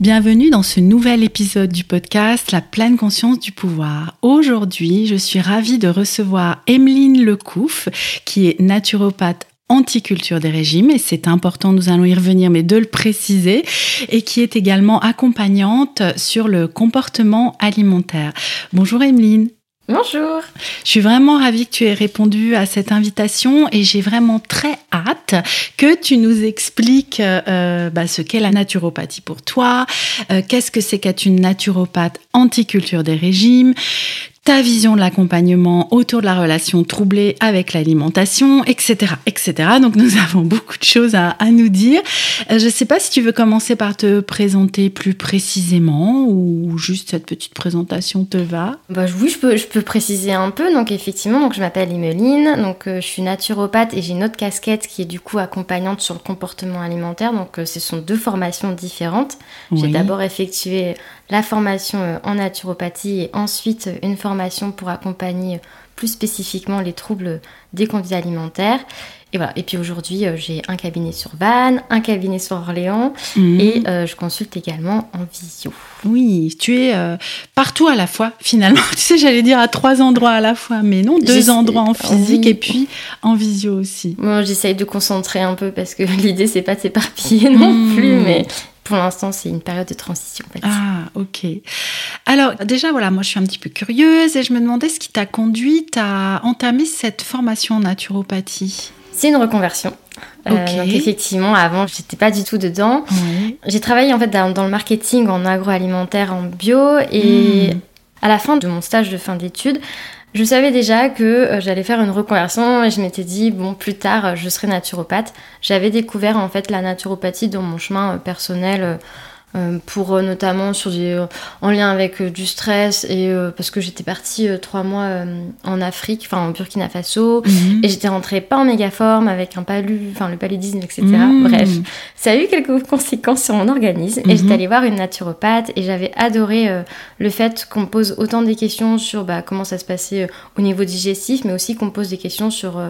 Bienvenue dans ce nouvel épisode du podcast La pleine conscience du pouvoir. Aujourd'hui, je suis ravie de recevoir Emeline Lecouf, qui est naturopathe anticulture des régimes, et c'est important, nous allons y revenir, mais de le préciser, et qui est également accompagnante sur le comportement alimentaire. Bonjour Emeline. Bonjour. Je suis vraiment ravie que tu aies répondu à cette invitation et j'ai vraiment très hâte que tu nous expliques euh, bah, ce qu'est la naturopathie pour toi, euh, qu'est-ce que c'est qu'être une naturopathe anticulture des régimes, ta vision de l'accompagnement autour de la relation troublée avec l'alimentation, etc., etc. Donc nous avons beaucoup de choses à, nous dire. Euh, je ne sais pas si tu veux commencer par te présenter plus précisément ou juste cette petite présentation te va. Bah, oui, je peux, je peux préciser un peu. Donc effectivement, donc je m'appelle Imeline, donc euh, je suis naturopathe et j'ai une autre casquette qui est du coup accompagnante sur le comportement alimentaire. Donc euh, ce sont deux formations différentes. J'ai d'abord effectué la formation euh, en naturopathie et ensuite euh, une formation pour accompagner euh, plus spécifiquement les troubles des conduites alimentaires. Et voilà. Et puis aujourd'hui, j'ai un cabinet sur Vannes, un cabinet sur Orléans mhm. et je consulte également en visio. Oui, tu es partout à la fois finalement. tu sais, j'allais dire à trois endroits à la fois, mais non, deux endroits en physique et puis en visio aussi. Moi, j'essaye de concentrer un peu parce que l'idée, c'est pas de s'éparpiller non mhm. plus, mais pour l'instant, c'est une période de transition. Ah, ok. Alors, déjà, voilà, moi, je suis un petit peu curieuse et je me demandais ce qui t'a conduite à entamer cette formation en naturopathie. C'est une reconversion. Euh, donc effectivement, avant, j'étais pas du tout dedans. J'ai travaillé en fait dans, le marketing en agroalimentaire, en bio, et hmm. à la fin de mon stage de fin d'études, je savais déjà que euh, j'allais faire une reconversion et je m'étais dit, bon, plus tard, euh, je serai naturopathe. J'avais découvert en fait la naturopathie dans mon chemin euh, personnel pour euh, notamment sur des, euh, en lien avec du stress et parce que j'étais partie trois mois en Afrique, enfin en Burkina Faso mhm. et j'étais rentrée pas en méga forme avec un palu, enfin le paludisme, etc. Mhm. Bref, ça a eu quelques conséquences sur mon organisme et j'étais mhm. allée voir une naturopathe et j'avais adoré le fait qu'on pose autant des questions sur bah, comment ça se passait au niveau digestif, mais aussi qu'on pose des questions sur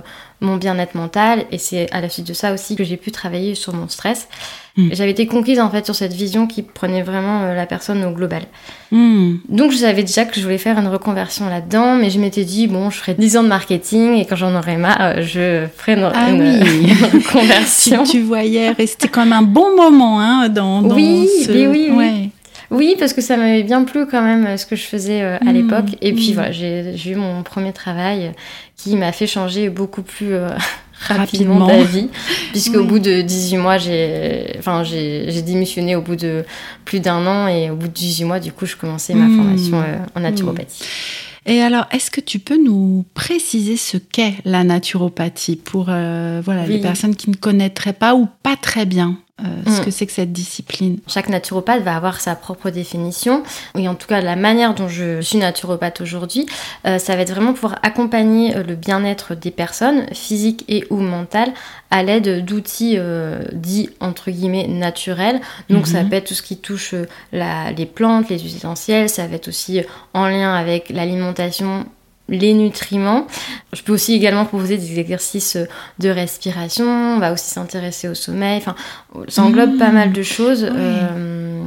mon bien-être mental et c'est à la suite de ça aussi que j'ai pu travailler sur mon stress. Hmm. J'avais été conquise en fait sur cette vision qui prenait vraiment euh, la personne au global. Hmm. Donc je savais déjà que je voulais faire une reconversion là-dedans, mais je m'étais dit bon, je ferai 10 ans de marketing et quand j'en aurai marre, euh, je ferai une, ah reconversion. si tu voyais rester quand même un bon moment hein, dans, dans oui, ce... oui, oui. Oui, parce que ça m'avait bien plu quand même euh, ce que je faisais à hmm. l'époque. Et puis voilà, j'ai eu mon premier travail qui m'a fait changer beaucoup plus rapidement, d'avis, puisque au bout de 18 mois, j'ai enfin, démissionné au bout de plus d'un an et au bout de 18 mois, du coup, je commençais ma hmm. formation euh, en naturopathie. Et alors, est-ce que tu peux nous préciser ce qu'est la naturopathie pour euh, voilà, les personnes qui ne connaîtraient pas ou pas très bien? Euh, ce mm. que c'est que cette discipline. Chaque naturopathe va avoir sa propre définition. Et en tout cas, la manière dont je suis naturopathe aujourd'hui, euh, ça va être vraiment pouvoir accompagner euh, le bien-être des personnes, physiques et ou mentales, à l'aide d'outils dits entre guillemets naturels. Donc ça mhm. peut être tout ce qui touche les plantes, les huiles essentielles, ça va être aussi en lien avec l'alimentation les nutriments. Je peux aussi également proposer des exercices de respiration, on va aussi s'intéresser au sommeil, enfin, ça englobe pas mal de choses. Euh,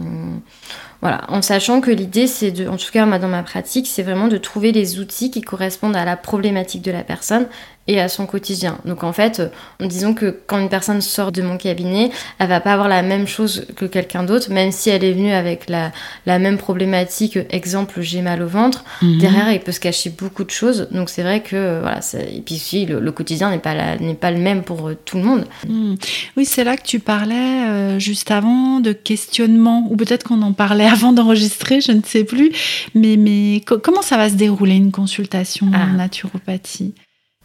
voilà, en sachant que l'idée, c'est de, en tout cas, moi, dans ma pratique, c'est vraiment de trouver les outils qui correspondent à la problématique de la personne et à son quotidien. Donc en fait, disons que quand une personne sort de mon cabinet, elle va pas avoir la même chose que quelqu'un d'autre, même si elle est venue avec la, la même problématique, exemple j'ai mal au ventre, mhm. derrière il peut se cacher beaucoup de choses. Donc c'est vrai que voilà, et puis si le, quotidien n'est pas n'est pas le même pour euh, tout le monde. Mhm. Oui, c'est là que tu parlais euh, juste avant de questionnement, ou peut-être qu'on en parlait avant d'enregistrer, je ne sais plus. Mais mais comment ça va se dérouler une consultation en ah. naturopathie?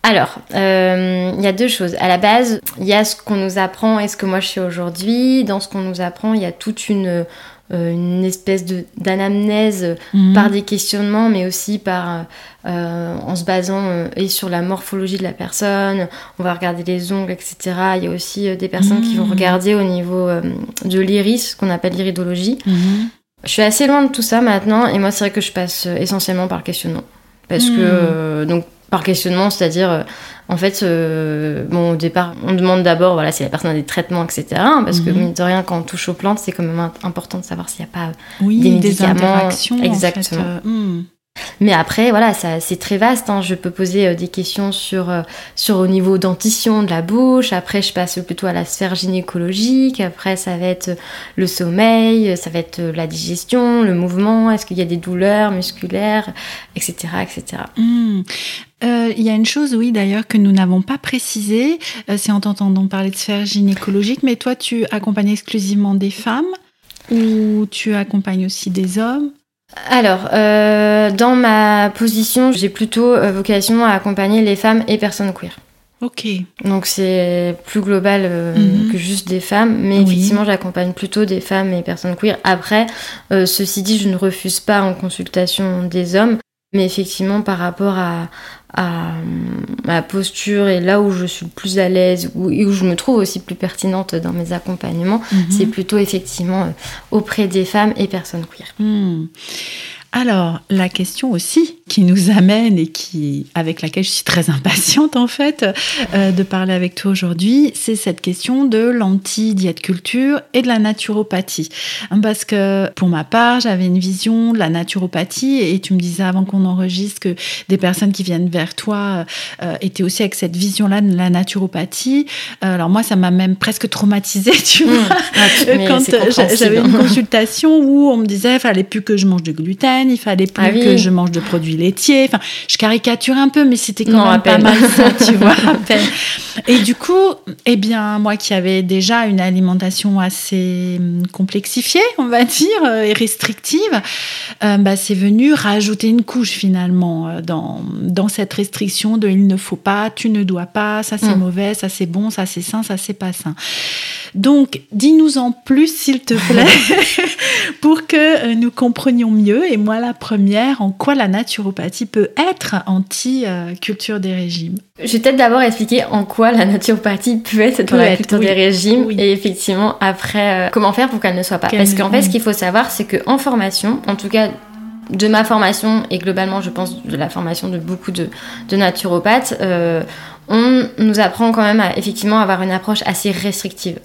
Alors, euh, il y a deux choses. À la base, il y a ce qu'on nous apprend et ce que moi je suis aujourd'hui. Dans ce qu'on nous apprend, il y a toute une, euh, une espèce d'anamnèse mhm. par des questionnements, mais aussi par, euh, en se basant et sur la morphologie de la personne. On va regarder les ongles, etc. Il y a aussi des personnes qui vont mhm. regarder au niveau de l'iris, ce qu'on appelle l'iridologie. Mhm. Je suis assez loin de tout ça maintenant, et moi c'est vrai que je passe essentiellement par questionnement. Parce que, donc, par questionnement, c'est-à-dire, euh, en fait, euh, bon, au départ, on demande d'abord, voilà, si la personne a des traitements, etc. Parce que, mhm. mine de rien, quand on touche aux plantes, c'est quand même important de savoir s'il n'y a pas oui, des médicaments. Des interactions, Exactement. En fait. Euh, hmm. Mais après, voilà, c'est très vaste. Hein. Je peux poser euh, des questions sur, euh, sur au niveau dentition de la bouche. Après, je passe plutôt à la sphère gynécologique. Après, ça va être le sommeil, ça va être la digestion, le mouvement. Est-ce qu'il y a des douleurs musculaires, etc., etc. Hmm. Euh, il y a une chose, oui, d'ailleurs, que nous n'avons pas précisé. C'est en t'entendant parler de sphère gynécologique. Mais toi, tu accompagnes exclusivement des femmes? Ou tu accompagnes aussi des hommes? Alors, euh, dans ma position, j'ai plutôt euh, vocation à accompagner les femmes et personnes queer. Ok. Donc c'est plus global euh, mhm. que juste des femmes, mais effectivement j'accompagne plutôt des femmes et personnes queer. Après, ceci dit, je ne refuse pas en consultation des hommes, mais effectivement par rapport à, à ma posture et là où je suis le plus à l'aise où, où je me trouve aussi plus pertinente dans mes accompagnements, mhm. c'est plutôt effectivement euh, auprès des femmes et personnes queer. Hmm. Alors, la question aussi qui nous amène et qui, avec laquelle je suis très impatiente en fait euh, de parler avec toi aujourd'hui, c'est cette question de l'anti-diète culture et de la naturopathie. Parce que pour ma part, j'avais une vision de la naturopathie et tu me disais avant qu'on enregistre que des personnes qui viennent vers toi euh, étaient aussi avec cette vision-là de la naturopathie. Euh, alors moi, ça m'a même presque traumatisée, tu mmh. vois, ah, quand j'avais une consultation où on me disait, il fallait plus que je mange de gluten il fallait plus ah que je mange de produits laitiers. Enfin, je caricature un peu, mais c'était quand même pas mal ça, tu vois. Et du coup, eh bien, moi qui avais déjà une alimentation assez hum, complexifiée, on va dire, euh, et restrictive, euh, bah, c'est venu rajouter une couche finalement euh, dans, dans cette restriction de il ne faut pas, tu ne dois pas, ça c'est mm. mauvais, ça c'est bon, ça c'est sain, ça c'est pas sain. Donc, dis-nous en plus, s'il te plaît, pour que nous comprenions mieux. Et moi, la première, en quoi la naturopathie peut être anti-culture des régimes. Je vais peut-être d'abord expliquer en quoi la naturopathie peut être dans la culture des régimes et effectivement après euh, comment faire pour qu'elle ne soit pas. Parce qu'en fait, ce qu'il faut savoir, c'est qu'en formation, en tout cas de ma formation et globalement, je pense de la formation de beaucoup de, naturopathes, euh, on nous apprend quand même à effectivement avoir une approche assez restrictive,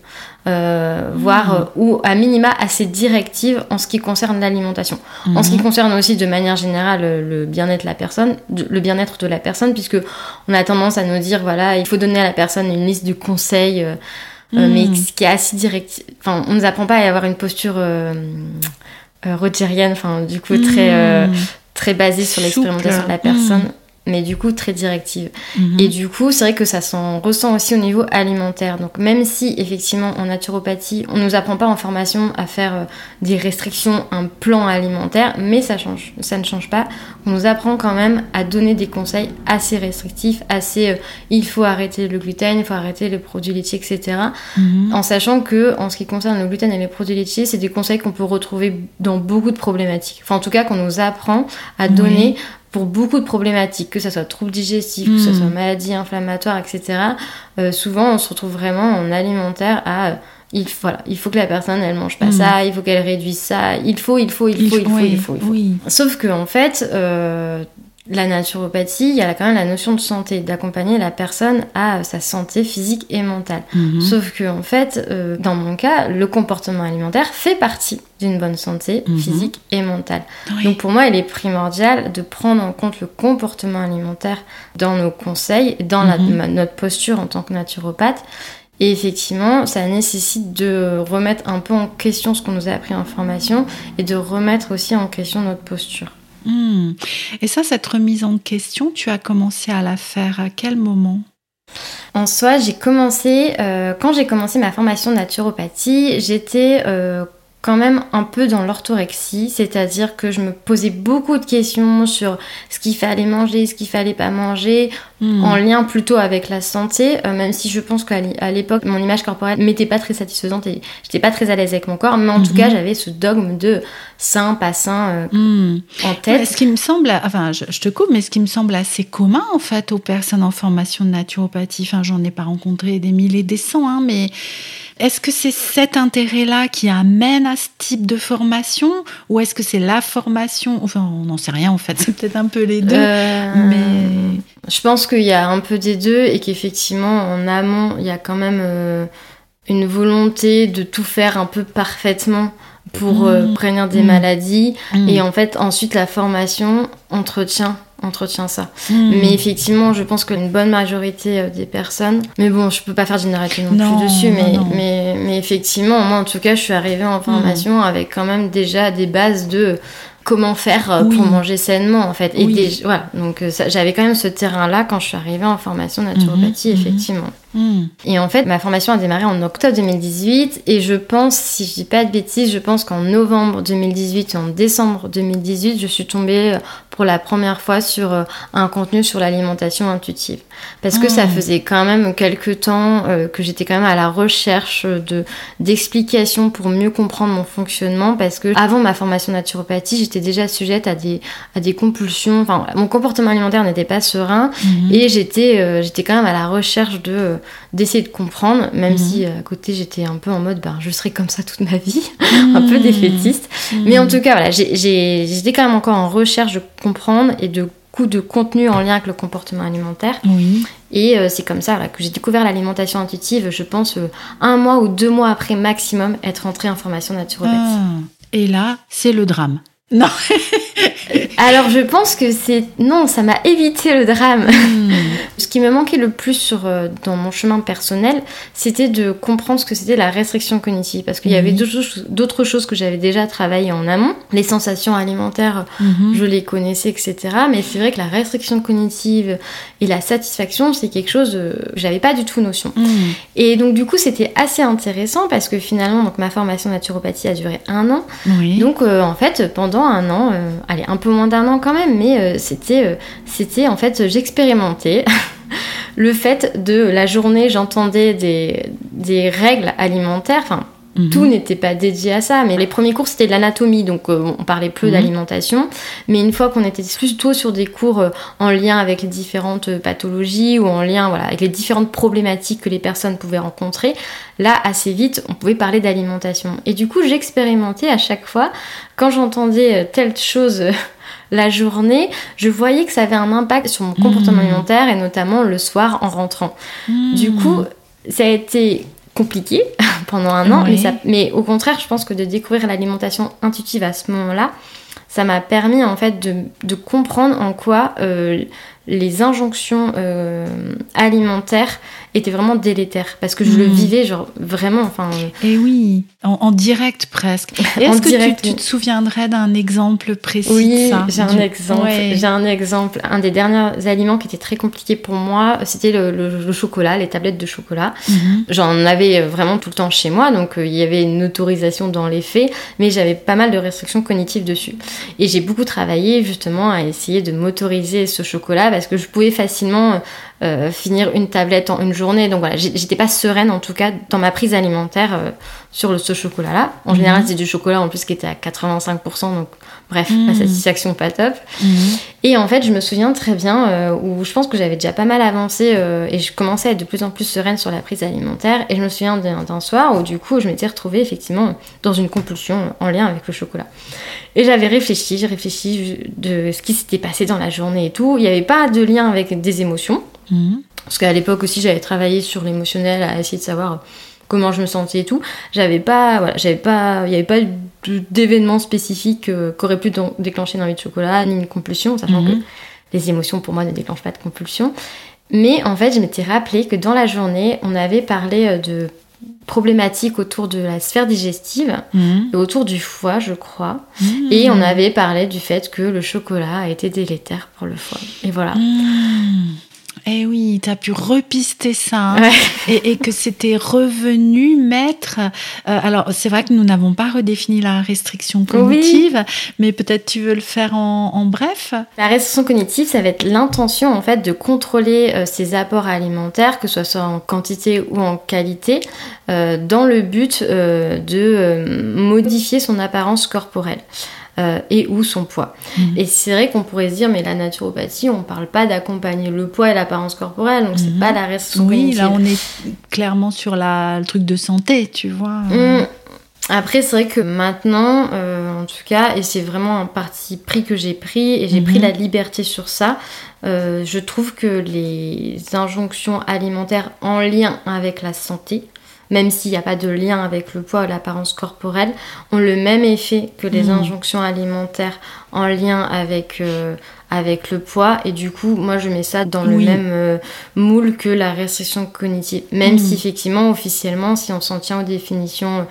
euh, voire mmh. euh, ou à minima assez directive en ce qui concerne l'alimentation. En ce qui mmh. concerne aussi de manière générale le bien-être de la personne, le bien-être de la personne, puisque on a tendance à nous dire voilà il faut donner à la personne une liste de conseils, euh, mais mmh. ce qui est assez direct. Enfin, on nous apprend pas à avoir une posture rogérienne, enfin du coup très très basée sur l'expérimentation de la personne mais du coup très directive. Mhm. Et du coup, c'est vrai que ça s'en ressent aussi au niveau alimentaire. Donc même si effectivement en naturopathie, on nous apprend pas en formation à faire euh, des restrictions, un plan alimentaire, mais ça change, ça ne change pas. On nous apprend quand même à donner des conseils assez restrictifs, assez euh, il faut arrêter le gluten, il faut arrêter les produits laitiers, etc. Mhm. En sachant que en ce qui concerne le gluten et les produits laitiers, c'est des conseils qu'on peut retrouver dans beaucoup de problématiques. Enfin en tout cas qu'on nous apprend à donner pour beaucoup de problématiques, que ce soit troubles digestifs, que ce soit hmm. maladies inflammatoires, etc., euh, souvent on se retrouve vraiment en alimentaire à euh, il, voilà, il faut que la personne elle mange pas hmm. ça, il faut qu'elle réduise ça, il faut, il faut, il faut, il faut, il faut. Il faut, Sauf que en fait, euh, la naturopathie, il y a quand même la notion de santé, d'accompagner la personne à sa santé physique et mentale. Mhm. Sauf que, en fait, euh, dans mon cas, le comportement alimentaire fait partie d'une bonne santé mhm. physique et mentale. Donc pour moi, il est primordial de prendre en compte le comportement alimentaire dans nos conseils, dans mhm. notre posture en tant que naturopathe. Et effectivement, ça nécessite de remettre un peu en question ce qu'on nous a appris en formation et de remettre aussi en question notre posture. Hmm. Et ça, cette remise en question, tu as commencé à la faire à quel moment? En soi, j'ai commencé, euh, quand j'ai commencé ma formation de naturopathie, j'étais euh, quand même un peu dans l'orthorexie, c'est-à-dire que je me posais beaucoup de questions sur ce qu'il fallait manger, ce qu'il fallait pas manger, hmm. en lien plutôt avec la santé, euh, même si je pense qu'à l'époque, mon image corporelle m'était pas très satisfaisante et j'étais pas très à l'aise avec mon corps, mais en tout cas, mhm. j'avais ce dogme de sain, pas sain euh, hmm. en tête. ce qui me semble, enfin, je, te coupe, mais ce qui me semble assez commun en fait aux personnes en formation de naturopathie, enfin, j'en ai pas rencontré des milliers, des cents, hein, mais est-ce que c'est cet intérêt-là qui amène à ce type de formation ou est-ce que c'est la formation? Enfin, on n'en sait rien en fait, c'est peut-être un peu les deux. Euh, mais... Je pense qu'il y a un peu des deux et qu'effectivement, en amont, il y a quand même euh, une volonté de tout faire un peu parfaitement pour euh, mmh. prévenir des mmh. maladies. Mmh. Et en fait, ensuite, la formation entretient entretient ça. Hmm. Mais effectivement, je pense qu'une bonne majorité euh, des personnes, mais bon, je peux pas faire généralité non, plus dessus, mais, mais, mais, effectivement, moi en tout cas, je suis arrivée en formation hmm. avec quand même déjà des bases de comment faire euh, pour manger sainement en fait. Et voilà, donc euh, j'avais quand même ce terrain-là quand je suis arrivée en formation naturopathie, mhm. effectivement. Mhm. Et en fait, ma formation a démarré en octobre 2018 et je pense, si je dis pas de bêtises, je pense qu'en novembre 2018 et en décembre 2018, je suis tombée pour la première fois sur un contenu sur l'alimentation intuitive parce que ça hmm. faisait quand même quelques temps euh, que j'étais quand même à la recherche de d'explications pour mieux comprendre mon fonctionnement parce que avant ma formation naturopathie j'étais déjà sujette à des à des compulsions enfin mon comportement alimentaire n'était pas serein hmm. et j'étais euh, j'étais quand même à la recherche de d'essayer de comprendre même hmm. si à côté j'étais un peu en mode ben je serai comme ça toute ma vie un peu défaitiste mais en tout cas voilà j'étais quand même encore en recherche de comprendre et de coup de contenu en lien avec le comportement alimentaire. Oui. Et euh, c'est comme ça que j'ai découvert l'alimentation intuitive, je pense, euh, un mois ou deux mois après maximum être rentrée en formation naturopathie. Ah. Et là, c'est le drame. Non. Alors je pense que c'est non, ça m'a évité le drame. Hmm. Ce qui me manquait le plus sur, euh, dans mon chemin personnel, c'était de comprendre ce que c'était la restriction cognitive, parce qu'il y avait d'autres choses que j'avais déjà travaillé en amont. Les sensations alimentaires, mhm. je les connaissais, etc. Mais c'est vrai que la restriction cognitive et la satisfaction, c'est quelque chose euh, que j'avais pas du tout notion. Hmm. Et donc du coup, c'était assez intéressant parce que finalement, donc ma formation naturopathie a duré un an. Donc euh, en fait, pendant un an, allez un peu moins d'un an quand même, mais euh, c'était, euh, c'était en fait, j'expérimentais le fait de la journée, j'entendais des, des règles alimentaires, enfin Mhm. Tout n'était pas dédié à ça, mais les premiers cours c'était de l'anatomie, donc euh, on parlait peu mhm. d'alimentation. Mais une fois qu'on était plutôt sur des cours euh, en lien avec les différentes euh, pathologies ou en lien voilà, avec les différentes problématiques que les personnes pouvaient rencontrer, là assez vite on pouvait parler d'alimentation. Et du coup j'expérimentais à chaque fois, quand j'entendais telle chose la journée, je voyais que ça avait un impact sur mon comportement mhm. alimentaire et notamment le soir en rentrant. Du coup, ça a été compliqué pendant un an, mais, mais, au contraire, je pense que de découvrir l'alimentation intuitive à ce moment-là, ça m'a permis en fait de, de, comprendre en quoi euh, les injonctions euh, alimentaires étaient vraiment délétères. Parce que je le hmm. vivais genre vraiment enfin et oui en, direct presque. Est-ce que tu, te souviendrais d'un exemple précis oui j'ai un exemple j'ai un exemple un des derniers aliments qui était très compliqué pour moi c'était le, chocolat les tablettes de chocolat. Mhm. j'en avais vraiment tout le temps chez moi donc euh, il y avait une autorisation dans les faits mais j'avais pas mal de restrictions cognitives dessus. Et j'ai beaucoup travaillé justement à essayer de m'autoriser ce chocolat parce que je pouvais facilement euh, finir une tablette en une journée. Donc voilà, j'étais pas sereine en tout cas dans ma prise alimentaire euh, sur ce chocolat-là. En général, mhm. c'est du chocolat en plus qui était à 85%, donc bref, la mhm. satisfaction pas top. Mhm. Et en fait, je me souviens très bien euh, où je pense que j'avais déjà pas mal avancé euh, et je commençais à être de plus en plus sereine sur la prise alimentaire. Et je me souviens d'un soir où du coup, je m'étais retrouvée effectivement dans une compulsion en lien avec le chocolat. Et j'avais réfléchi, j'ai réfléchi de ce qui s'était passé dans la journée et tout. Il n'y avait pas de lien avec des émotions. Parce qu'à l'époque aussi, j'avais travaillé sur l'émotionnel, à essayer de savoir comment je me sentais et tout. J'avavais pas, voilà, j'avais pas, il n'y avait pas d'événement spécifique euh, qui aurait pu déclencher une envie de chocolat ni une compulsion, sachant que mhm. les émotions pour moi ne déclenchent pas de compulsion. Mais en fait, je m'étais rappelé que dans la journée, on avait parlé euh, de problématiques autour de la sphère digestive mhm. et autour du foie, je crois. Mhm. Et on avait parlé du fait que le chocolat a été délétère pour le foie. Et voilà. Eh oui, tu as pu repister ça hein, et, que c'était revenu mettre. Euh, alors, c'est vrai que nous n'avons pas redéfini la restriction cognitive, mais peut-être tu veux le faire en, bref? La restriction cognitive, ça va être l'intention en fait de contrôler euh, ses apports alimentaires, que ce soit en quantité ou en qualité, euh, dans le but de modifier son apparence corporelle. Euh, et ou son poids. Mhm. Et c'est vrai qu'on pourrait se dire, mais la naturopathie, on parle pas d'accompagner le poids et l'apparence corporelle, donc c'est mhm. pas la restriction Oui, là on est clairement sur la, le truc de santé, tu vois. Mhm. Après, c'est vrai que maintenant, euh, en tout cas, et c'est vraiment un parti pris que j'ai pris, et j'ai pris la liberté sur ça, euh, je trouve que les injonctions alimentaires en lien avec la santé, même s'il n'y a pas de lien avec le poids ou l'apparence corporelle, ont le même effet que les mmh. injonctions alimentaires en lien avec, euh, avec le poids. Et du coup, moi, je mets ça dans le même euh, moule que la restriction cognitive. Même mmh. si, effectivement, officiellement, si on s'en tient aux définitions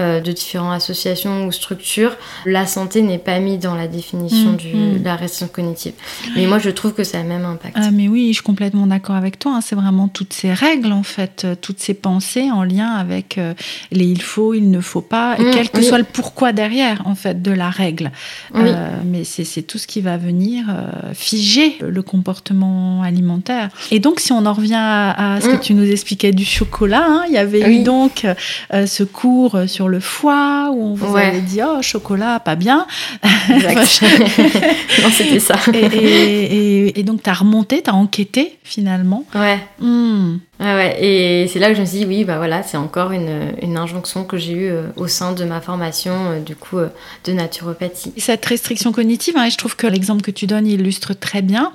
euh, de différentes associations ou structures, la santé n'est pas mise dans la définition mm, mm. de la restriction cognitive. Mais moi, je trouve que ça a même impact. Ah, mais oui, je suis complètement d'accord avec toi. Hein. C'est vraiment toutes ces règles, en fait, euh, toutes ces pensées en lien avec euh, les il faut, il ne faut pas, et mm, quel que soit le pourquoi derrière, en fait, de la règle. mais c'est tout ce qui va venir figer le comportement alimentaire. Et donc, si on en revient à, ce que tu nous expliquais du chocolat, hein, il y avait eu donc ce cours sur sur le foie, où on vous avait dit oh chocolat pas bien. non c'était ça. et, donc tu as remonté, tu as enquêté finalement. Ouais. Hmm. ouais. Et c'est là que je me suis dit oui bah voilà c'est encore une, une, injonction que j'ai eue euh, au sein de ma formation euh, du coup euh, de naturopathie. Cette restriction cognitive, hein, je trouve que l'exemple que tu donnes illustre très bien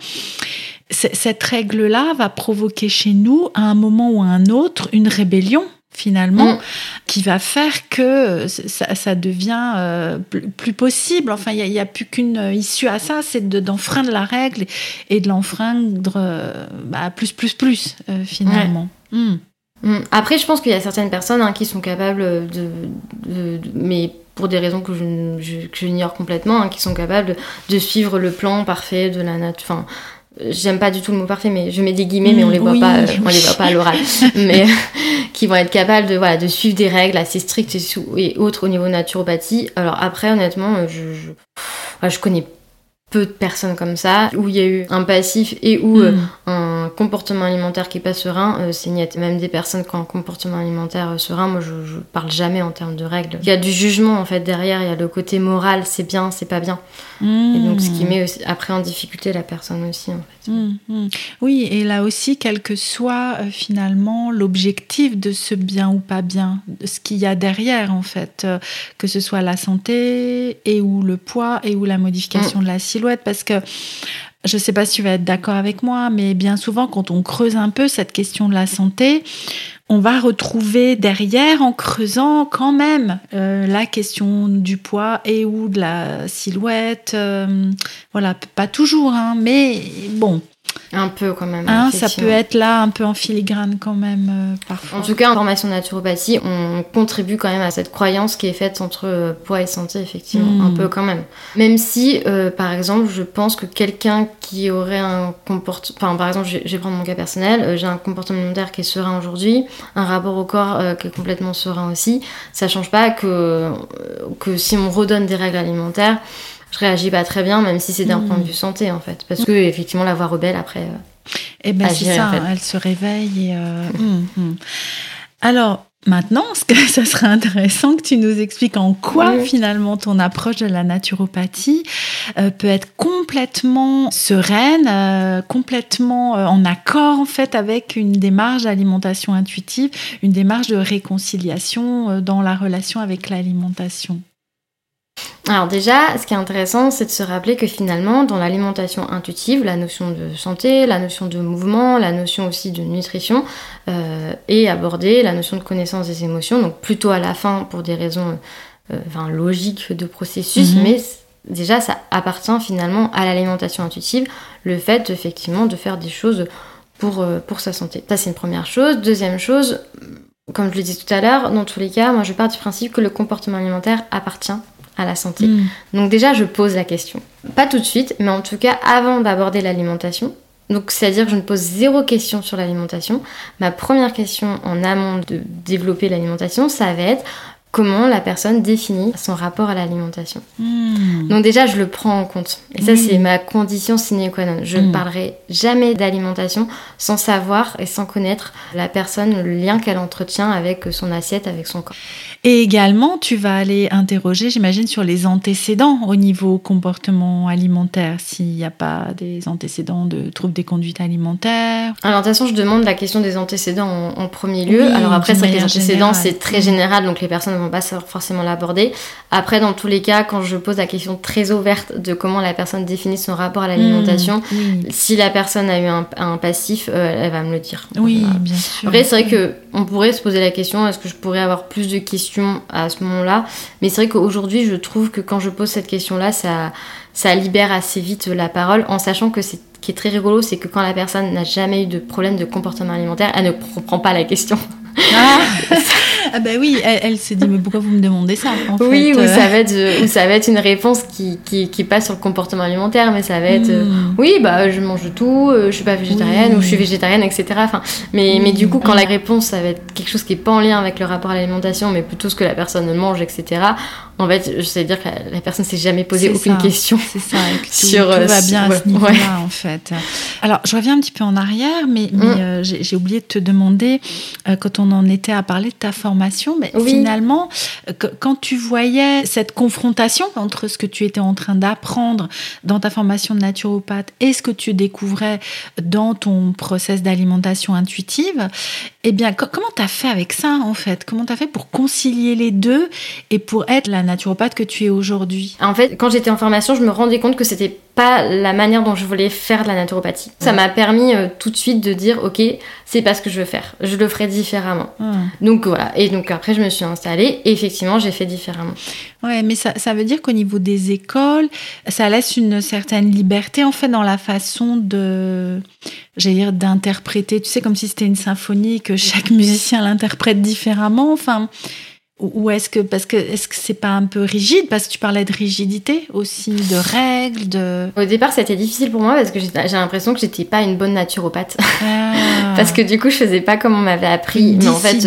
cette règle-là va provoquer chez nous, à un moment ou à un autre, une rébellion finalement, mm. qui va faire que ça, devient euh, plus possible. Enfin, il n'y a, plus qu'une issue à ça, c'est d'enfreindre la règle et de l'enfreindre euh, bah, plus, plus, plus, euh, finalement. Mm. Mm. Après, je pense qu'il y a certaines personnes hein, qui sont capables de, mais pour des raisons que je, complètement, hein, qui sont capables de, suivre le plan parfait de la nature j'aime pas du tout le mot parfait mais je mets des guillemets mais on les voit pas euh, on les voit pas à l'oral mais qui vont être capables de voilà de suivre des règles assez strictes et, autres au niveau naturopathie alors après honnêtement euh, je je, je connais peu de personnes comme ça, où il y a eu un passif et où euh, hmm. un comportement alimentaire qui est pas serein, euh, c'est net. Même des personnes qui ont un comportement alimentaire euh, serein, moi je, je, parle jamais en termes de règles. Il y a du jugement en fait derrière, il y a le côté moral, c'est bien, c'est pas bien. Et donc ce qui hmm. met après en difficulté la personne aussi en fait. Hmm, oui, et là aussi, quel que soit finalement l'objectif de ce bien ou pas bien, ce qu'il y a derrière en fait, que ce soit la santé et ou le poids et ou la modification de la silhouette parce que je ne sais pas si tu vas être d'accord avec moi, mais bien souvent, quand on creuse un peu cette question de la santé, on va retrouver derrière, en creusant quand même, euh, la question du poids et ou de la silhouette. Euh, voilà, pas toujours, hein, mais bon, un peu quand même. Hein, ça peut être là un peu en filigrane quand même euh, parfois. En tout cas, en formation naturopathie, on contribue quand même à cette croyance qui est faite entre euh, poids et santé, effectivement, un hmm. peu quand même. Même si, euh, par exemple, je pense que quelqu'un qui aurait un comportement... Enfin, par exemple, je vais prendre mon cas personnel, j'ai un comportement alimentaire qui est serein aujourd'hui, un rapport au corps qui est complètement serein aussi, ça change pas que, que si on redonne des règles alimentaires, je réagis pas très bien, même si c'est d'un point de hmm. vue santé en fait. Parce que effectivement, la voix rebelle après. Euh, eh ben c'est ça, elle se réveille et. Euh, hmm, hmm. Alors, Maintenant, ce que ça serait intéressant que tu nous expliques en quoi finalement ton approche de la naturopathie euh, peut être complètement sereine, euh, complètement euh, en accord en fait avec une démarche d'alimentation intuitive, une démarche de réconciliation dans la relation avec l'alimentation? Alors déjà, ce qui est intéressant, c'est de se rappeler que finalement, dans l'alimentation intuitive, la notion de santé, la notion de mouvement, la notion aussi de nutrition euh, est abordée, la notion de connaissance des émotions, donc plutôt à la fin pour des raisons euh, logiques de processus, mhm. mais déjà, ça appartient finalement à l'alimentation intuitive, le fait effectivement de faire des choses pour, euh, pour sa santé. Ça, c'est une première chose. Deuxième chose, comme je le disais tout à l'heure, dans tous les cas, moi je pars du principe que le comportement alimentaire appartient à la santé. Mm. Donc déjà, je pose la question. Pas tout de suite, mais en tout cas avant d'aborder l'alimentation. Donc c'est-à-dire que je ne pose zéro question sur l'alimentation. Ma première question en amont de développer l'alimentation, ça va être comment la personne définit son rapport à l'alimentation. Hmm. Donc déjà, je le prends en compte. Et ça, c'est ma condition sine qua non. Je ne hmm. parlerai jamais d'alimentation sans savoir et sans connaître la personne, le lien qu'elle entretient avec son assiette, avec son corps. Et également, tu vas aller interroger, j'imagine, sur les antécédents au niveau comportement alimentaire, s'il n'y a pas des antécédents de troubles des conduites alimentaires. Alors, de toute façon, je demande la question des antécédents en, premier lieu. Alors après, c'est les antécédents, c'est très général, donc les personnes pas forcément l'aborder. Après, dans tous les cas, quand je pose la question très ouverte de comment la personne définit son rapport à l'alimentation, mmh, si la personne a eu un, passif, euh, elle va me le dire. Oui, bien sûr. Après, c'est vrai que on pourrait se poser la question est-ce que je pourrais avoir plus de questions à ce moment-là? Mais c'est vrai qu'aujourd'hui, je trouve que quand je pose cette question-là, ça, ça libère assez vite la parole, en sachant que c'est qui est très rigolo, c'est que quand la personne n'a jamais eu de problème de comportement alimentaire, elle ne comprend pas la question. Ah, ah bah oui, elle, se dit mais pourquoi vous me demandez ça Oui, ou, ça va être, ou ça va être une réponse qui, qui, qui, passe sur le comportement alimentaire, mais ça va être hmm. oui, bah je mange tout, euh, je suis pas végétarienne ou je suis végétarienne, etc. Enfin, mais, mais du coup, quand la réponse ça va être quelque chose qui est pas en lien avec le rapport à l'alimentation, mais plutôt ce que la personne mange, etc. En fait, je sais dire que la, personne s'est jamais posé aucune question. C'est ça, et sur, tout va bien à ce niveau-là, en fait. Alors, je reviens un petit peu en arrière, mais, mais mm. euh, j'ai oublié de te demander, euh, quand on en était à parler de ta formation, mais finalement, quand tu voyais cette confrontation entre ce que tu étais en train d'apprendre dans ta formation de naturopathe et ce que tu découvrais dans ton process d'alimentation intuitive, eh bien, comment tu as fait avec ça, en fait? Comment tu as fait pour concilier les deux et pour être la naturopathe que tu es aujourd'hui? En fait, quand j'étais en formation, je me rendais compte que c'était pas la manière dont je voulais faire de la naturopathie. Ça m'a permis euh, tout de suite de dire ok, c'est pas ce que je veux faire. Je le ferai différemment. Donc voilà. Et donc après, je me suis installée et effectivement, j'ai fait différemment. Ouais, mais ça, ça veut dire qu'au niveau des écoles, ça laisse une certaine liberté en fait dans la façon de, j'allais dire, d'interpréter. Tu sais, comme si c'était une symphonie que chaque musicien l'interprète différemment. Enfin. Ou est-ce que parce que est-ce que c'est pas un peu rigide? Parce que tu parlais de rigidité aussi de règles de Au départ, c'était difficile pour moi parce que j'ai l'impression que j'étais pas une bonne naturopathe. Ah. parce que du coup, je faisais pas comme on m'avait appris. mais en fait,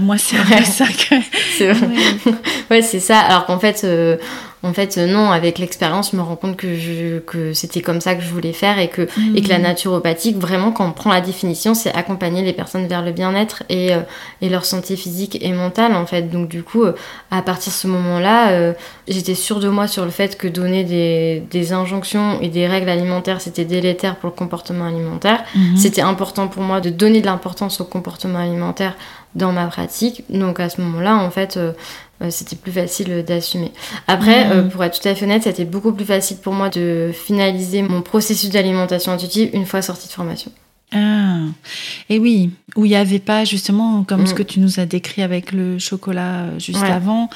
moi c'est vrai ça que c'est ouais, c'est ça. Alors qu'en fait euh, en fait, euh, non, avec l'expérience, je me rends compte que, que c'était comme ça que je voulais faire et que, et que la mmh. naturopathie, vraiment, quand on prend la définition, c'est accompagner les personnes vers le bien-être et, euh, et, leur santé physique et mentale, en fait. Donc, du coup, euh, à partir de ce moment-là, j'étais sûre de moi sur le fait que donner des, des injonctions et des règles alimentaires, c'était délétère pour le comportement alimentaire. Mmh. C'était important pour moi de donner de l'importance au comportement alimentaire dans ma pratique. Donc, à ce moment-là, en fait, c'était plus facile d'assumer. Après, euh, mm. pour être tout à fait honnête, c'était beaucoup plus facile pour moi de finaliser mon processus d'alimentation intuitive une fois sortie de formation. Ah, et oui, où il n'y avait pas justement, comme ce mm. que tu nous as décrit avec le chocolat euh, juste avant,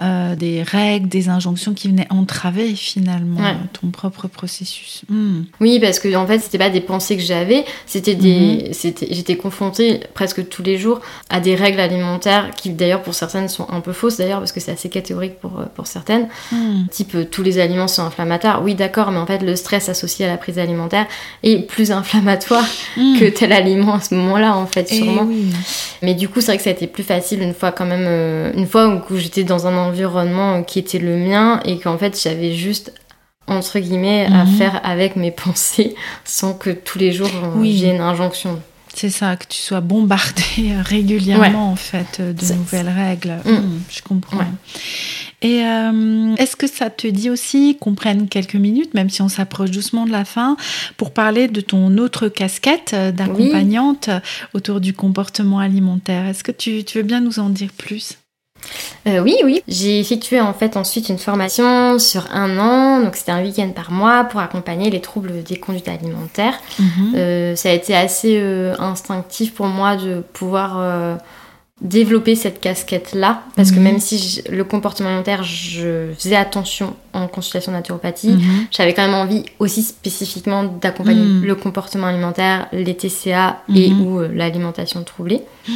euh, des règles, des injonctions qui venaient entraver finalement ton propre processus. Mm. Oui, parce que en fait, c'était pas des pensées que j'avais, c'était des, mm-hmm. c'était, j'étais confrontée presque tous les jours à des règles alimentaires qui d'ailleurs pour certaines sont un peu fausses d'ailleurs parce que c'est assez catégorique pour euh, pour certaines. Mm. Type tous les aliments sont inflammatoires. Oui, d'accord, mais en fait le stress associé à la prise alimentaire est plus inflammatoire Mm. que tel aliment à ce moment-là, en fait, eh sûrement. Mais du coup, c'est vrai que ça a été plus facile une fois quand même, euh, une fois où, j'étais dans un environnement qui était le mien et qu'en fait, j'avais juste entre guillemets à mhm. faire avec mes pensées sans que tous les jours j'ai une injonction. C'est ça, que tu sois bombardé régulièrement en fait de nouvelles règles. Mm. Hmm, je comprends. Et euh, est-ce que ça te dit aussi qu'on prenne quelques minutes, même si on s'approche doucement de la fin, pour parler de ton autre casquette d'accompagnante autour du comportement alimentaire? Est-ce que tu, veux bien nous en dire plus? Euh, oui, oui. J'ai effectué en fait ensuite une formation sur un an, donc c'était un week-end par mois pour accompagner les troubles des conduites alimentaires. Mhm. Euh, ça a été assez instinctif pour moi de pouvoir développer cette casquette-là, parce que mhm. même si le comportement alimentaire, je faisais attention en consultation naturopathie, mhm. j'avais quand même envie aussi spécifiquement d'accompagner le comportement alimentaire, les TCA et ou euh, l'alimentation troublée.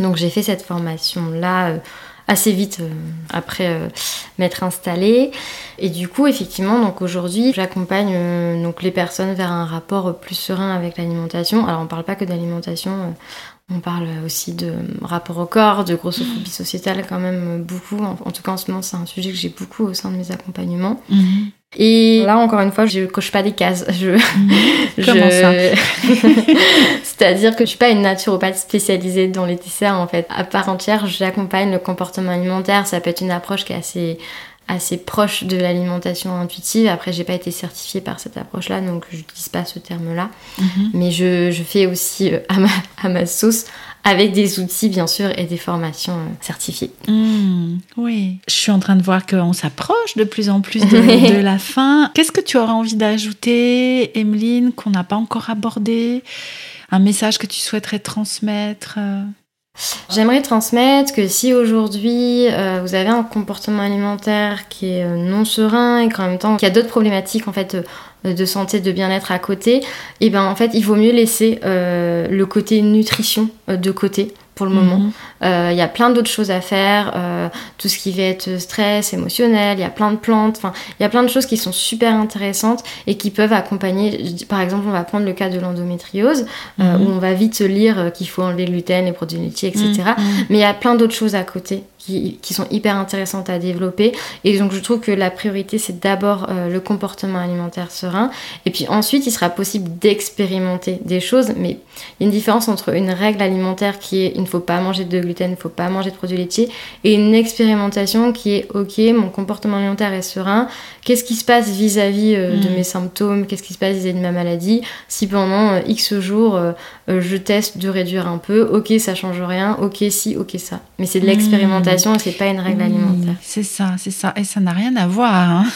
Donc j'ai fait cette formation-là euh, assez vite euh, après m'être installée. Et du coup, effectivement, donc aujourd'hui, j'accompagne donc les personnes vers un rapport plus serein avec l'alimentation. Alors on parle pas que d'alimentation on parle aussi de rapport au corps, de grossophobie sociétale quand même beaucoup. En, tout cas, en ce moment, c'est un sujet que j'ai beaucoup au sein de mes accompagnements. Mhm. Et là, encore une fois, je coche pas des cases. Je. Comment ça C'est-à-dire que je suis pas une naturopathe spécialisée dans les TCA en fait. À part entière, j'accompagne le comportement alimentaire. Ça peut être une approche qui est assez assez proche de l'alimentation intuitive. Après, j'ai pas été certifiée par cette approche-là, donc je n'utilise pas ce terme-là. Mhm. Mais je, je, fais aussi euh, à, ma, à, ma, sauce avec des outils, bien sûr, et des formations euh, certifiées. Hmm, oui, je suis en train de voir qu'on s'approche de plus en plus de, de la fin. Qu'est-ce que tu auras envie d'ajouter, Emeline, qu'on n'a pas encore abordé? Un message que tu souhaiterais transmettre J'aimerais transmettre que si aujourd'hui euh, vous avez un comportement alimentaire qui est euh, non serein et qu'en même temps qu'il y a d'autres problématiques en fait euh, de santé, de bien-être à côté, et eh ben en fait il vaut mieux laisser le côté nutrition de côté pour le moment. Mhm. Euh, il y a plein d'autres choses à faire, euh, tout ce qui va être stress émotionnel, il y a plein de plantes, enfin, il y a plein de choses qui sont super intéressantes et qui peuvent accompagner. Par exemple, on va prendre le cas de l'endométriose, euh, mhm. où on va vite se lire qu'il faut enlever le gluten, les produits laitiers, etc. Mhm. Mais il y a plein d'autres choses à côté qui, qui, sont hyper intéressantes à développer. Et donc, je trouve que la priorité, c'est d'abord le comportement alimentaire serein. Et puis ensuite, il sera possible d'expérimenter des choses, mais il y a une différence entre une règle alimentaire qui est il ne faut pas manger de gluten, il ne faut pas manger de produits laitiers, et une expérimentation qui est ok, mon comportement alimentaire est serein, qu'est-ce qui se passe vis-à-vis euh, de mm. mes symptômes, qu'est-ce qui se passe vis-à-vis de ma maladie, si pendant euh, X jours euh, je teste de réduire un peu, ok ça change rien, ok si, ok ça. Mais c'est de l'expérimentation et c'est pas une règle alimentaire. C'est ça, c'est ça, et ça n'a rien à voir, hein.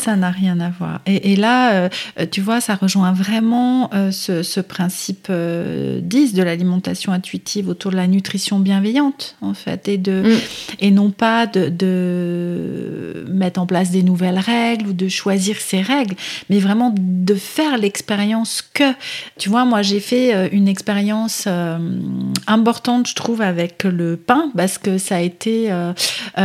Ça n'a rien à voir. Et, là, tu vois, ça rejoint vraiment ce, principe 10 de l'alimentation intuitive autour de la nutrition bienveillante, en fait, et, de, mm. et non pas de, de, mettre en place des nouvelles règles ou de choisir ses règles, mais vraiment de faire l'expérience que. Tu vois, moi, j'ai fait euh, une expérience euh, importante, je trouve, avec le pain, parce que ça a été euh,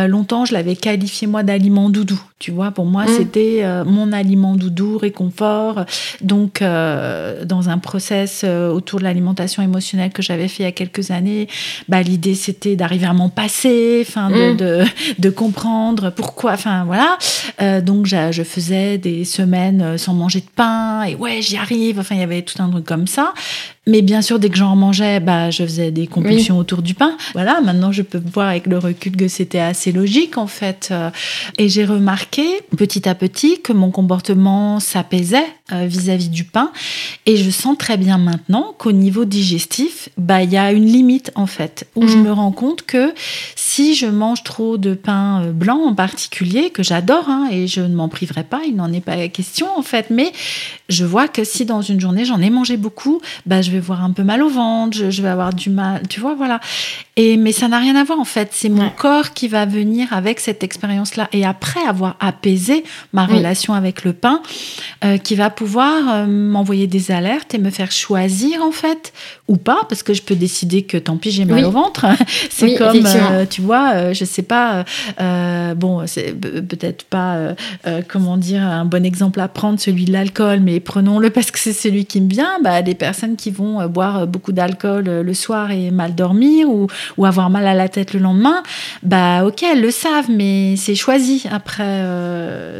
longtemps, je l'avais qualifié, moi, d'aliment doudou. Tu vois, pour moi, mm. c'était mon aliment doudou, réconfort. Donc, dans un process autour de l'alimentation émotionnelle que j'avais fait il y a quelques années, bah, l'idée c'était d'arriver à m'en passer, enfin de, mm. de, de, comprendre pourquoi, enfin voilà. Euh, donc je faisais des semaines euh, sans manger de pain et ouais j'y arrive. Enfin il y avait tout un truc comme ça. Mais bien sûr, dès que j'en mangeais, bah, je faisais des compulsions autour du pain. Voilà, maintenant je peux voir avec le recul que c'était assez logique en fait. Euh, et j'ai remarqué petit à petit que mon comportement s'apaisait euh, vis-à-vis du pain. Et je sens très bien maintenant qu'au niveau digestif, bah, il y a une limite en fait, où je mm. me rends compte que si je mange trop de pain euh, blanc en particulier, que j'adore, hein, et je ne m'en priverai pas, il n'en est pas question en fait, mais je vois que si dans une journée j'en ai mangé beaucoup, bah, je vais voir un peu mal au ventre, je, vais avoir du mal, tu vois, voilà. Et mais ça n'a rien à voir en fait, c'est mon corps qui va venir avec cette expérience-là et après avoir apaisé ma relation avec le pain, euh, qui va pouvoir euh, m'envoyer des alertes et me faire choisir en fait ou pas, parce que je peux décider que tant pis j'ai mal au ventre. c'est comme, euh, tu vois, je sais pas, bon, c'est peut-être pas, comment dire, un bon exemple à prendre celui de l'alcool, mais prenons-le parce que c'est celui qui me vient. Bah, des personnes qui vont euh, boire euh, beaucoup d'alcool euh, le soir et mal dormir ou, ou, avoir mal à la tête le lendemain, bah ok, elles le savent, mais c'est choisi après,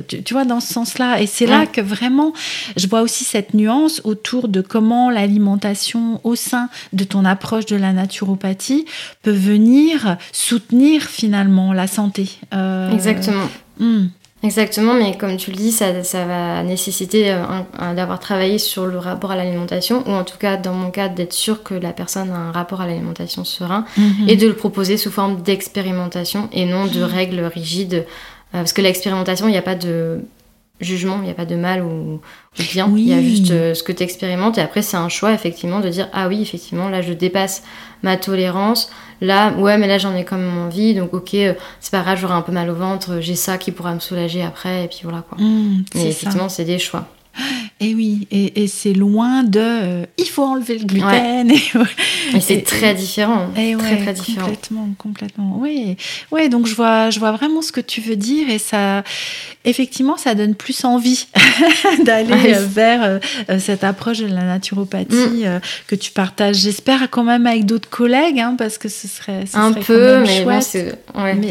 tu, vois, dans ce sens-là. Et c'est là que vraiment, je vois aussi cette nuance autour de comment l'alimentation au sein de ton approche de la naturopathie peut venir soutenir finalement la santé. Euh, Exactement. Hmm. Exactement, mais comme tu le dis, ça, va nécessiter euh, d'avoir travaillé sur le rapport à l'alimentation, ou en tout cas, dans mon cas, d'être sûr que la personne a un rapport à l'alimentation serein, mhm. et de le proposer sous forme d'expérimentation et non de règles rigides. Euh, parce que l'expérimentation, il n'y a pas de jugement, il n'y a pas de mal ou, bien, il y a juste euh, ce que tu expérimentes, et après, c'est un choix, effectivement, de dire, ah oui, effectivement, là, je dépasse ma tolérance, Là, ouais, mais là j'en ai comme envie, donc ok, euh, c'est pas grave, j'aurai un peu mal au ventre, j'ai ça qui pourra me soulager après, et puis voilà quoi. Mmh, mais effectivement, c'est des choix. Et oui, et, c'est loin de euh, il faut enlever le gluten. Et, c'est très différent. Et très, très différent. Complètement, complètement. Oui, ouais, donc je vois, je vois vraiment ce que tu veux dire et ça, effectivement, ça donne plus envie d'aller euh, vers euh, cette approche de la naturopathie mm. que tu partages. J'espère quand même avec d'autres collègues, hein, parce que ce serait, un peu, mais c'est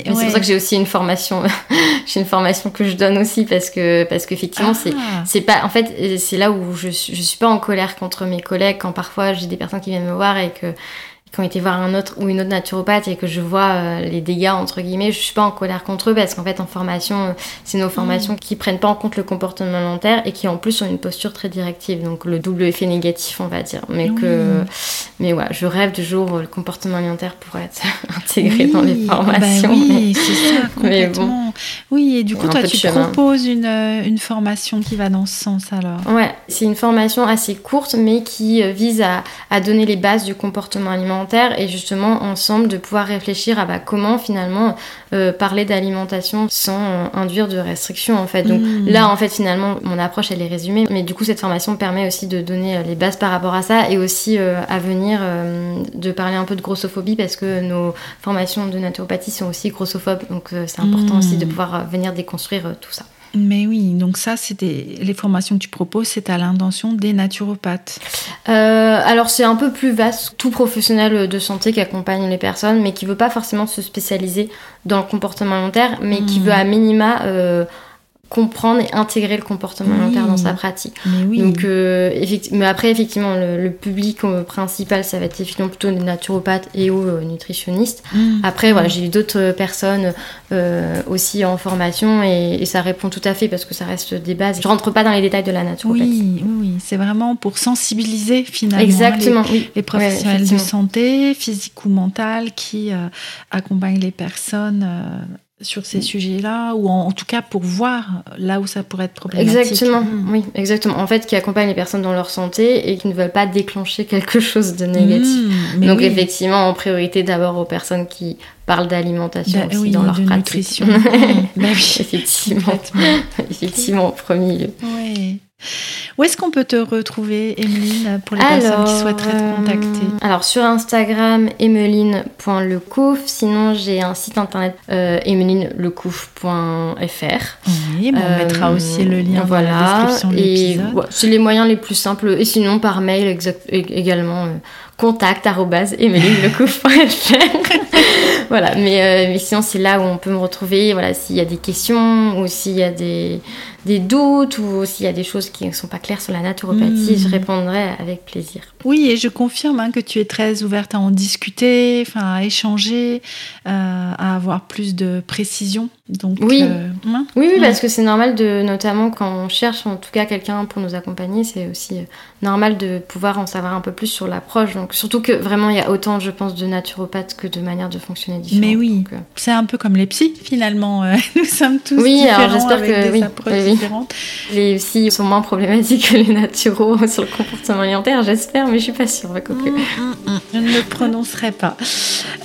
pour ça que j'ai aussi une formation. j'ai une formation que je donne aussi parce que parce qu'effectivement, c'est ah. c'est pas en fait c'est là où je, je suis pas en colère contre mes collègues quand parfois j'ai des personnes qui viennent me voir et que qui ont été voir un autre ou une autre naturopathe et que je vois euh, les dégâts entre guillemets, je suis pas en colère contre eux parce qu'en fait en formation, euh, c'est nos formations mm. qui prennent pas en compte le comportement alimentaire et qui en plus ont une posture très directive, donc le double effet négatif on va dire. Mais que, mais ouais, je rêve du jour où le comportement alimentaire pourrait être intégré dans les bah formations. oui, c'est ça complètement. Oui, et du coup toi tu proposes une, euh, une formation qui va dans ce sens alors? Ouais, c'est une formation assez courte mais qui vise à, à donner les bases du comportement alimentaire et justement ensemble de pouvoir réfléchir à bah, comment finalement euh, parler d'alimentation sans euh, induire de restrictions en fait. Donc mmh. là en fait finalement mon approche elle est résumée mais du coup cette formation permet aussi de donner euh, les bases par rapport à ça et aussi à venir de parler un peu de grossophobie parce que nos formations de naturopathie sont aussi grossophobes donc c'est important aussi de mmh. pouvoir venir déconstruire tout ça. Mais oui, donc ça, c'est les formations que tu proposes, c'est à l'intention des naturopathes. Euh, alors c'est un peu plus vaste, tout professionnel de santé qui accompagne les personnes, mais qui veut pas forcément se spécialiser dans le comportement alimentaire, mais qui hmm. veut à minima euh, comprendre et intégrer le comportement alimentaire dans sa pratique. Mais oui. Donc, euh, mais après, effectivement, le, public principal, ça va être effectivement plutôt des naturopathes et ou euh, nutritionnistes. Mmh. Après, voilà, j'ai eu d'autres personnes euh, aussi en formation et, ça répond tout à fait parce que ça reste des bases. Je rentre pas dans les détails de la naturopathie. Oui, oui, c'est vraiment pour sensibiliser finalement Exactement, les, professionnels de santé, physique ou mentale, qui accompagnent les personnes sur ces sujets-là, ou en, tout cas pour voir là où ça pourrait être problématique. Exactement, hmm. oui, exactement. En fait, qui accompagnent les personnes dans leur santé et qui ne veulent pas déclencher quelque chose de négatif. Hmm, Donc effectivement, en priorité d'abord aux personnes qui parlent d'alimentation bah aussi dans leur de pratique. Nutrition. bah oui, effectivement, effectivement, en premier lieu. Oui. Où est-ce qu'on peut te retrouver, Emeline, pour les personnes qui souhaiteraient te contacter? Alors, sur Instagram, emeline.lecouf. Sinon, j'ai un site internet, euh, emelinelecouf.fr. Oui, on mettra aussi le lien dans la description de l'épisode. c'est les moyens les plus simples. Et sinon, par mail également, euh, contact.emelinelecouf.fr. voilà, mais, euh, mais sinon, c'est là où on peut me retrouver. Voilà, s'il y a des questions ou s'il y a des des doutes ou s'il y a des choses qui ne sont pas claires sur la naturopathie, je hmm. répondrai avec plaisir. Oui, et je confirme hein, que tu es très ouverte à en discuter, enfin à échanger, euh, à avoir plus de précision. Donc, oui. Euh, hein. oui, oui, parce que c'est normal de, notamment quand on cherche en tout cas quelqu'un pour nous accompagner, c'est aussi euh, normal de pouvoir en savoir un peu plus sur l'approche. Donc surtout que vraiment il y a autant, je pense, de naturopathes que de manières de fonctionner différentes. Mais oui, c'est un peu comme les psys finalement. nous sommes tous oui, différents alors j'espère que des oui, les psy sont moins problématiques que les naturaux sur le comportement alimentaire, j'espère, mais je suis pas sûre. Mm, mm, mm. Je ne le prononcerai pas.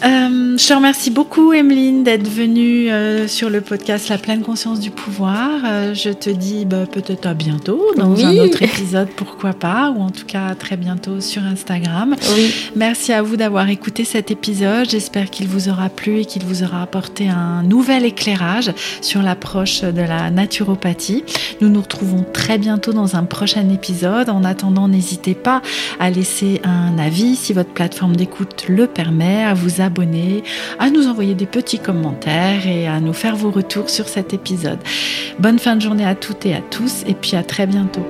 Euh, je te remercie beaucoup, Emeline, d'être venue euh, sur le podcast La pleine conscience du pouvoir. Euh, je te dis bah, peut-être à bientôt dans un autre épisode, pourquoi pas, ou en tout cas très bientôt sur Instagram. Oui. Merci à vous d'avoir écouté cet épisode. J'espère qu'il vous aura plu et qu'il vous aura apporté un nouvel éclairage sur l'approche de la naturopathie. Nous nous retrouvons très bientôt dans un prochain épisode. En attendant, n'hésitez pas à laisser un avis si votre plateforme d'écoute le permet, à vous abonner, à nous envoyer des petits commentaires et à nous faire vos retours sur cet épisode. Bonne fin de journée à toutes et à tous et puis à très bientôt.